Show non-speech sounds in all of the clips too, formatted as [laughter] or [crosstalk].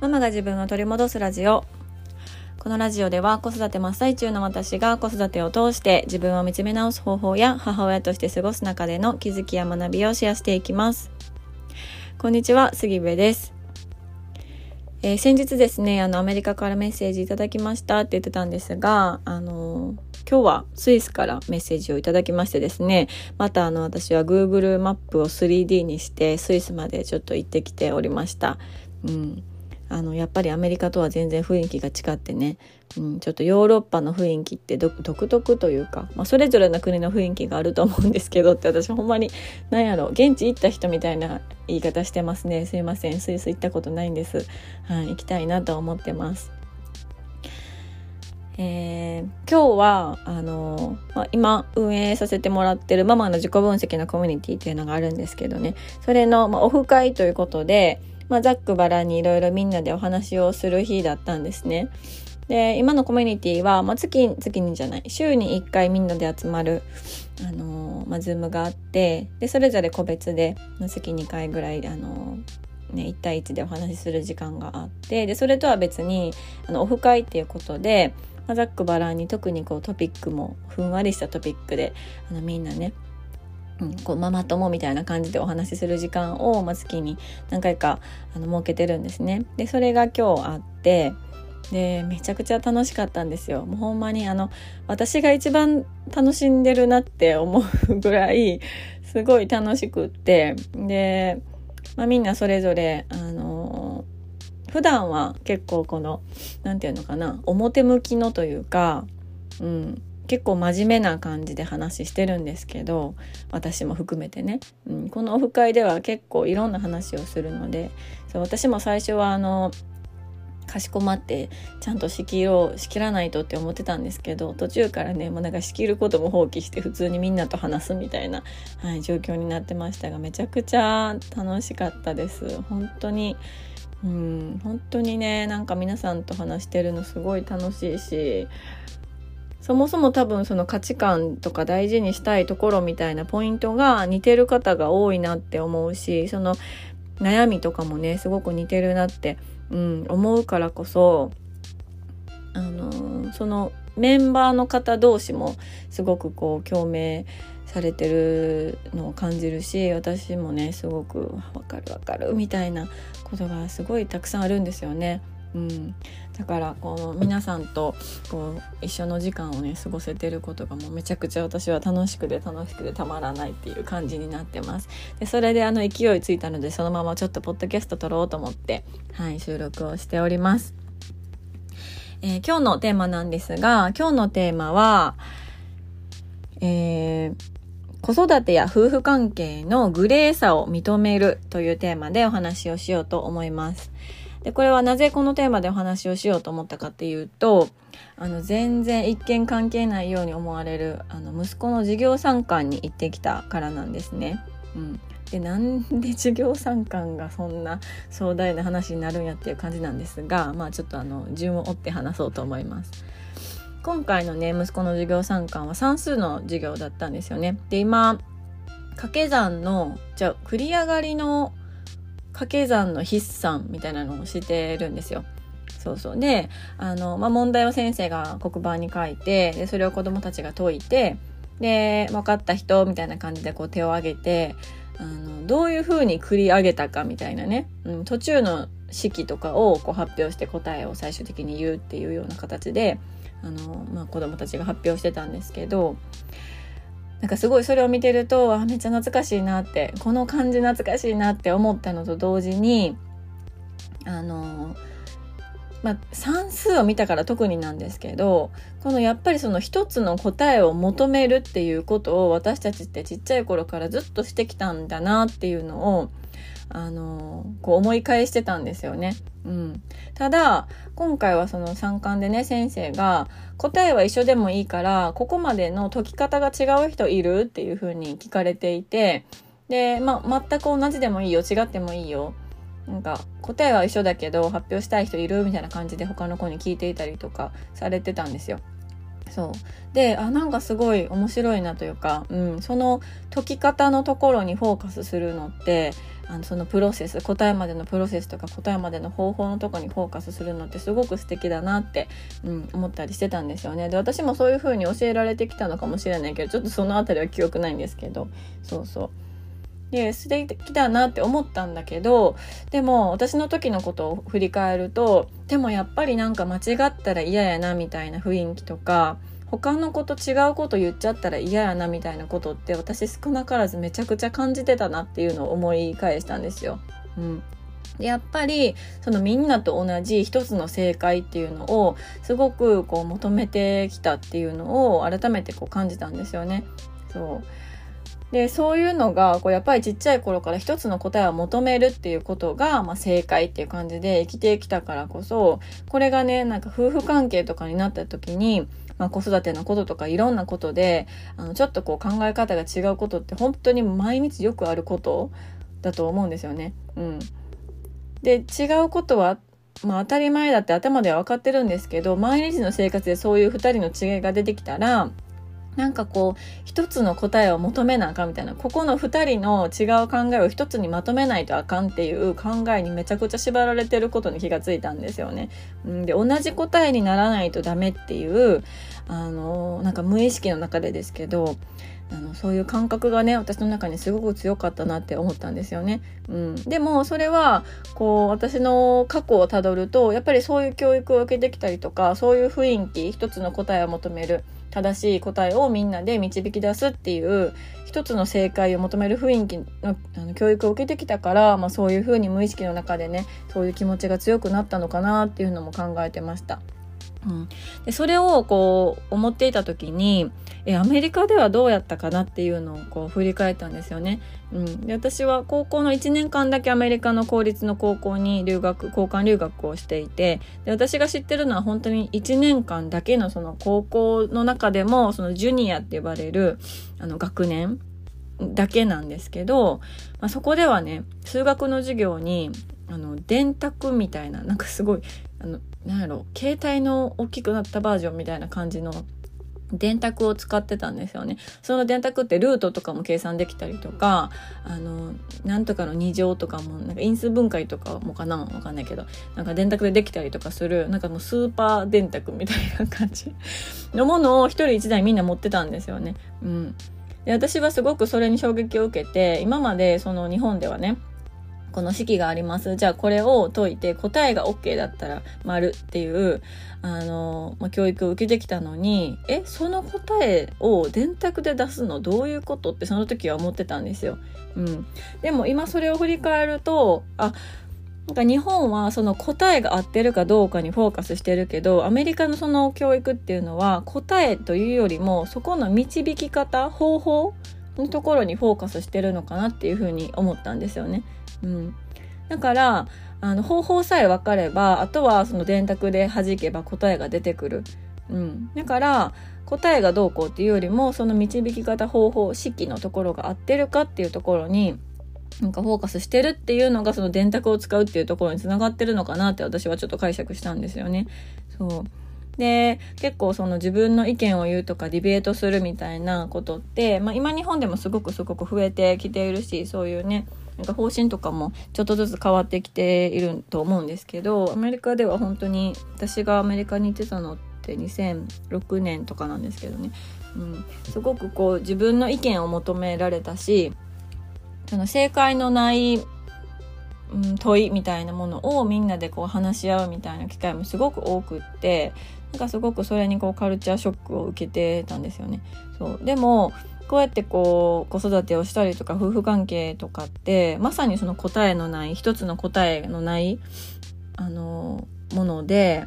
ママが自分を取り戻すラジオ。このラジオでは子育て真っ最中の私が子育てを通して自分を見つめ直す方法や母親として過ごす中での気づきや学びをシェアしていきます。こんにちは杉部です。えー、先日ですねあのアメリカからメッセージいただきましたって言ってたんですがあの今日はスイスからメッセージをいただきましてですねまたあの私は Google マップを 3D にしてスイスまでちょっと行ってきておりました。うん。あのやっぱりアメリカとは全然雰囲気が違ってね、うん、ちょっとヨーロッパの雰囲気って独特というか、まあ、それぞれの国の雰囲気があると思うんですけどって私ほんまに何やろ現地行った人みたいな言い方してますね。すいません。スイス行ったことないんです、はい、行きたいなと思ってます。えー、今日はあの、まあ、今運営させてもらってるママの自己分析のコミュニティっていうのがあるんですけどね。それの、まあ、オフ会ということで、まあ、ざっくばらんにいろいろみんなでお話をする日だったんですね。で今のコミュニティは、まあ、月月にじゃない週に1回みんなで集まる、あのー、まあ、 Zoom があってでそれぞれ個別で、まあ、月2回ぐらい、あのー、ね、1対1でお話しする時間があってでそれとは別にあのオフ会っていうことで、まあ、ざっくばらんに特にこうトピックもふんわりしたトピックであのみんなねうん、こうママ友みたいな感じでお話しする時間を、まあ、月に何回かあの設けてるんですね。でそれが今日あってでめちゃくちゃ楽しかったんですよ。もうほんまにあの私が一番楽しんでるなって思うぐらいすごい楽しくってで、まあ、みんなそれぞれあの普段は結構この何て言うのかな表向きのというか、うん、結構真面目な感じで話してるんですけど私も含めてね、うん、このオフ会では結構いろんな話をするのでそう私も最初はあのかしこまってちゃんと仕切ろう仕切らないとって思ってたんですけど途中からねもうなんか仕切ることも放棄して普通にみんなと話すみたいな、はい、状況になってましたがめちゃくちゃ楽しかったです。本当にうん本当にねなんか皆さんと話してるのすごい楽しいしそもそも多分その価値観とか大事にしたいところみたいなポイントが似てる方が多いなって思うしその悩みとかもねすごく似てるなって、うん、思うからこそあのそのメンバーの方同士もすごくこう共鳴されてるのを感じるし私もねすごく分かる分かるみたいなことがすごいたくさんあるんですよね。うん、だからこの皆さんとこう一緒の時間をね過ごせてることがもうめちゃくちゃ私は楽しくて楽しくてたまらないっていう感じになってますでそれであの勢いついたのでそのままちょっとポッドキャスト撮ろうと思ってはい収録をしております、えー、今日のテーマなんですが今日のテーマはえー子育てや夫婦関係のグレーさを認めるというテーマでお話をしようと思います。でこれはなぜこのテーマでお話をしようと思ったかっていうとあの全然一見関係ないように思われるあの息子の授業参観に行ってきたからなんですね。うん、でなんで授業参観がそんな壮大な話になるんやっていう感じなんですがまあちょっとあの順を追って話そうと思います。今回のね息子の授業参観は算数の授業だったんですよね。で今掛け算のじゃあ繰り上がりの掛け算の筆算みたいなのをしてるんですよ。そうそうであの、まあ、問題を先生が黒板に書いてでそれを子どもたちが解いてで分かった人みたいな感じでこう手を挙げてあのどういうふうに繰り上げたかみたいなね、うん、途中の式とかをこう発表して答えを最終的に言うっていうような形であの、まあ、子どもたちが発表してたんですけどなんかすごいそれを見てるとあめっちゃ懐かしいなってこの感じ懐かしいなって思ったのと同時にあのまあ、算数を見たから特になんですけどこのやっぱりその一つの答えを求めるっていうことを私たちってちっちゃい頃からずっとしてきたんだなっていうのをあのこう思い返してたんですよね。うん、ただ今回はその参観でね先生が答えは一緒でもいいからここまでの解き方が違う人いるっていうふうに聞かれていてで、まあ、全く同じでもいいよ違ってもいいよなんか答えは一緒だけど発表したい人いるみたいな感じで他の子に聞いていたりとかされてたんですよ。そう。であなんかすごい面白いなというか、うん、その解き方のところにフォーカスするのってあのそのプロセス答えまでのプロセスとか答えまでの方法のとこにフォーカスするのってすごく素敵だなって、うん、思ったりしてたんですよね。で私もそういう風に教えられてきたのかもしれないけどちょっとその辺りは記憶ないんですけど。そうそう。で素敵だなって思ったんだけどでも私の時のことを振り返るとでもやっぱりなんか間違ったら嫌やなみたいな雰囲気とか他の子と違うこと言っちゃったら嫌やなみたいなことって私少なからずめちゃくちゃ感じてたなっていうのを思い返したんですよ。うん、やっぱりそのみんなと同じ一つの正解っていうのをすごくこう求めてきたっていうのを改めてこう感じたんですよね。そうでそういうのがこうやっぱりちっちゃい頃から一つの答えを求めるっていうことが、まあ、正解っていう感じで生きてきたからこそこれがねなんか夫婦関係とかになった時に、まあ、子育てのこととかいろんなことであのちょっとこう考え方が違うことって本当に毎日よくあることだと思うんですよね。うん、で違うことはまあ当たり前だって頭では分かってるんですけど毎日の生活でそういう2人の違いが出てきたらなんかこう一つの答えを求めなあかんみたいなここの2人の違う考えを一つにまとめないとあかんっていう考えにめちゃくちゃ縛られてることに気がついたんですよね。で同じ答えにならないとダメっていうあのなんか無意識の中でですけどあのそういう感覚がね私の中にすごく強かったなって思ったんですよね。うん、でもそれはこう私の過去をたどるとやっぱりそういう教育を受けてきたりとかそういう雰囲気一つの答えを求める正しい答えをみんなで導き出すっていう一つの正解を求める雰囲気のあの教育を受けてきたから、まあ、そういうふうに無意識の中でねそういう気持ちが強くなったのかなっていうのも考えてました。うん、でそれをこう思っていた時にえアメリカではどうやったかなっていうのをこう振り返ったんですよね。うん、で私は高校の1年間だけアメリカの公立の高校に留学交換留学をしていてで私が知ってるのは本当に1年間だけのその高校の中でもそのジュニアって呼ばれるあの学年だけなんですけど、まあ、そこではね数学の授業にあの電卓みたいななんかすごいあのなんやろ携帯の大きくなったバージョンみたいな感じの電卓を使ってたんですよね。その電卓ってルートとかも計算できたりとか、あの、なんとかの2乗とかも、なんか因数分解とかもかなわかんないけど、なんか電卓でできたりとかする、なんかもうスーパー電卓みたいな感じ [laughs] のものを一人一台みんな持ってたんですよね。うん。で私はすごくそれに衝撃を受けて、今までその日本ではね、この式があります。じゃあこれを解いて答えが OK だったら丸っていう、あの、まあ、教育を受けてきたのに、え、その答えを電卓で出すのどういうことってその時は思ってたんですよ。うん。でも今それを振り返ると、あ、なんか日本はその答えが合ってるかどうかにフォーカスしてるけどアメリカのその教育っていうのは答えというよりもそこの導き方方法のところにフォーカスしてるのかなっていうふうに思ったんですよね。うん、だからあの方法さえ分かればあとはその電卓で弾けば答えが出てくる。うん、だから答えがどうこうっていうよりもその導き方方法式のところが合ってるかっていうところになんかフォーカスしてるっていうのがその電卓を使うっていうところにつながってるのかなって私はちょっと解釈したんですよね。そうで結構その自分の意見を言うとかディベートするみたいなことって、まあ、今日本でもすごくすごく増えてきているしそういうねなんか方針とかもちょっとずつ変わってきていると思うんですけどアメリカでは本当に私がアメリカに行ってたのって2006年とかなんですけどね、うん、すごくこう自分の意見を求められたしその正解のない、うん、問いみたいなものをみんなでこう話し合うみたいな機会もすごく多くってなんかすごくそれにこうカルチャーショックを受けてたんですよね。そうでもこうやってこう子育てをしたりとか夫婦関係とかってまさにその答えのない一つの答えのないあのもので、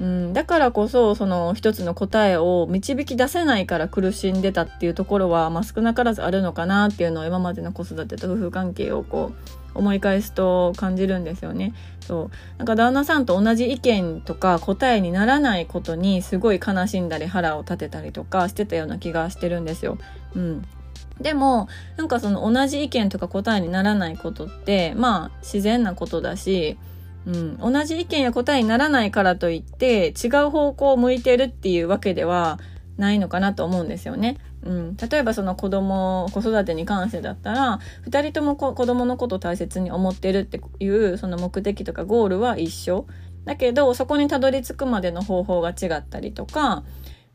うん、だからこそその一つの答えを導き出せないから苦しんでたっていうところは、まあ、少なからずあるのかなっていうのを今までの子育てと夫婦関係をこう思い返すと感じるんですよね。そうなんか旦那さんと同じ意見とか答えにならないことにすごい悲しんだり腹を立てたりとかしてたような気がしてるんですよ。うん、でもなんかその同じ意見とか答えにならないことってまあ自然なことだし、うん、同じ意見や答えにならないからといって違う方向を向いてるっていうわけではないのかなと思うんですよね。うん、例えばその子供子育てに関してだったら2人とも子供のことを大切に思ってるっていうその目的とかゴールは一緒。だけどそこにたどり着くまでの方法が違ったりとか、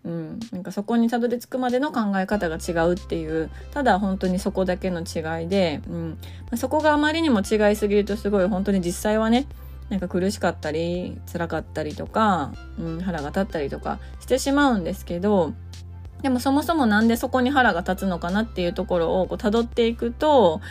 うん、なんかそこにたどり着くまでの考え方が違うっていうただ本当にそこだけの違いで、うん。そこがあまりにも違いすぎるとすごい本当に実際はねなんか苦しかったり辛かったりとか、うん、腹が立ったりとかしてしまうんですけどでもそもそもなんでそこに腹が立つのかなっていうところをこう辿っていくと、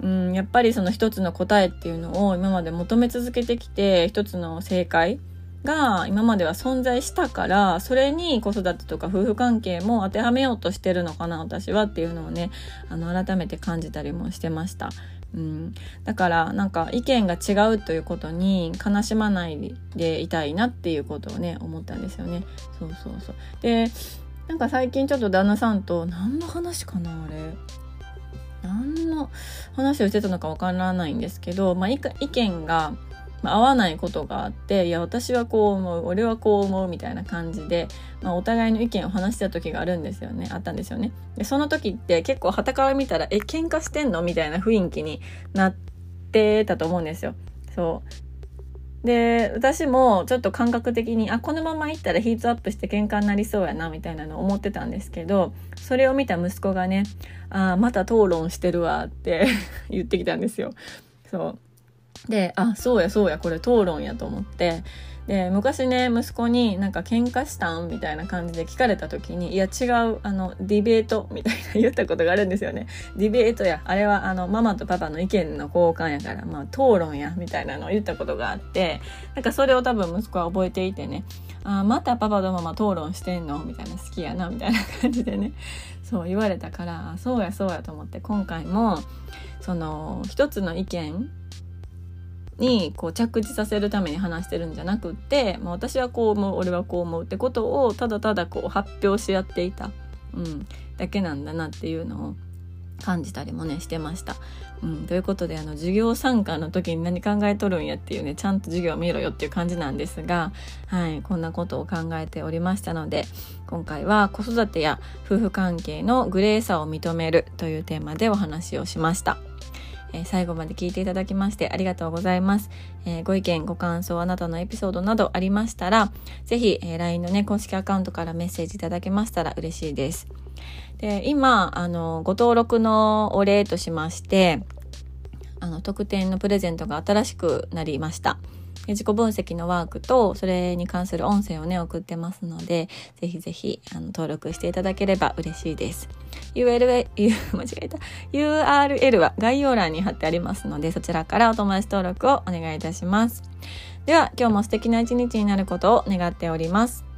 うん、やっぱりその一つの答えっていうのを今まで求め続けてきて一つの正解が今までは存在したからそれに子育てとか夫婦関係も当てはめようとしてるのかな私はっていうのをねあの改めて感じたりもしてました。うん、だからなんか意見が違うということに悲しまないでいたいなっていうことをね思ったんですよね。そうそうそうでなんか最近ちょっと旦那さんと何の話かなあれ何の話をしてたのかわからないんですけど、まあ、意見がま合わないことがあっていや私はこう思う俺はこう思うみたいな感じで、まあ、お互いの意見を話した時があるんですよね。あったんですよね。でその時って結構はたから見たらえ喧嘩してんのみたいな雰囲気になってたと思うんですよ。そう。で私もちょっと感覚的にあこのままいったらヒートアップして喧嘩になりそうやなみたいなのを思ってたんですけどそれを見た息子がね「あまた討論してるわ」って [laughs] 言ってきたんですよ。そう。であそうやそうやこれ討論やと思って。で昔ね息子になんか喧嘩したんみたいな感じで聞かれた時にいや違うあのディベートみたいな [laughs] 言ったことがあるんですよね。ディベートやあれはあのママとパパの意見の交換やからまあ討論やみたいなのを言ったことがあってなんかそれを多分息子は覚えていてね。あまたパパとママ討論してんの？みたいな好きやなみたいな感じでね。[laughs] そう言われたからそうやそうやと思って今回もその一つの意見にこう着地させるために話してるんじゃなくって、まあ、私はこう思う俺はこう思うってことをただただこう発表し合っていた、うん、だけなんだなっていうのを感じたりもねしてました。うん、ということであの授業参観の時に何考えとるんやっていうねちゃんと授業見ろよっていう感じなんですが、はい、こんなことを考えておりましたので今回は子育てや夫婦関係のグレーさを認めるというテーマでお話をしました。え、最後まで聞いていただきましてありがとうございます。えー、ご意見、ご感想、あなたのエピソードなどありましたら、ぜひ、えー、LINE のね、公式アカウントからメッセージいただけましたら嬉しいです。で、今、あの、ご登録のお礼としまして、あの、特典のプレゼントが新しくなりました。自己分析のワークとそれに関する音声をね送ってますのでぜひぜひあの登録していただければ嬉しいです。URL 間違えた。URL は概要欄に貼ってありますのでそちらからお友達登録をお願いいたします。では今日も素敵な一日になることを願っております。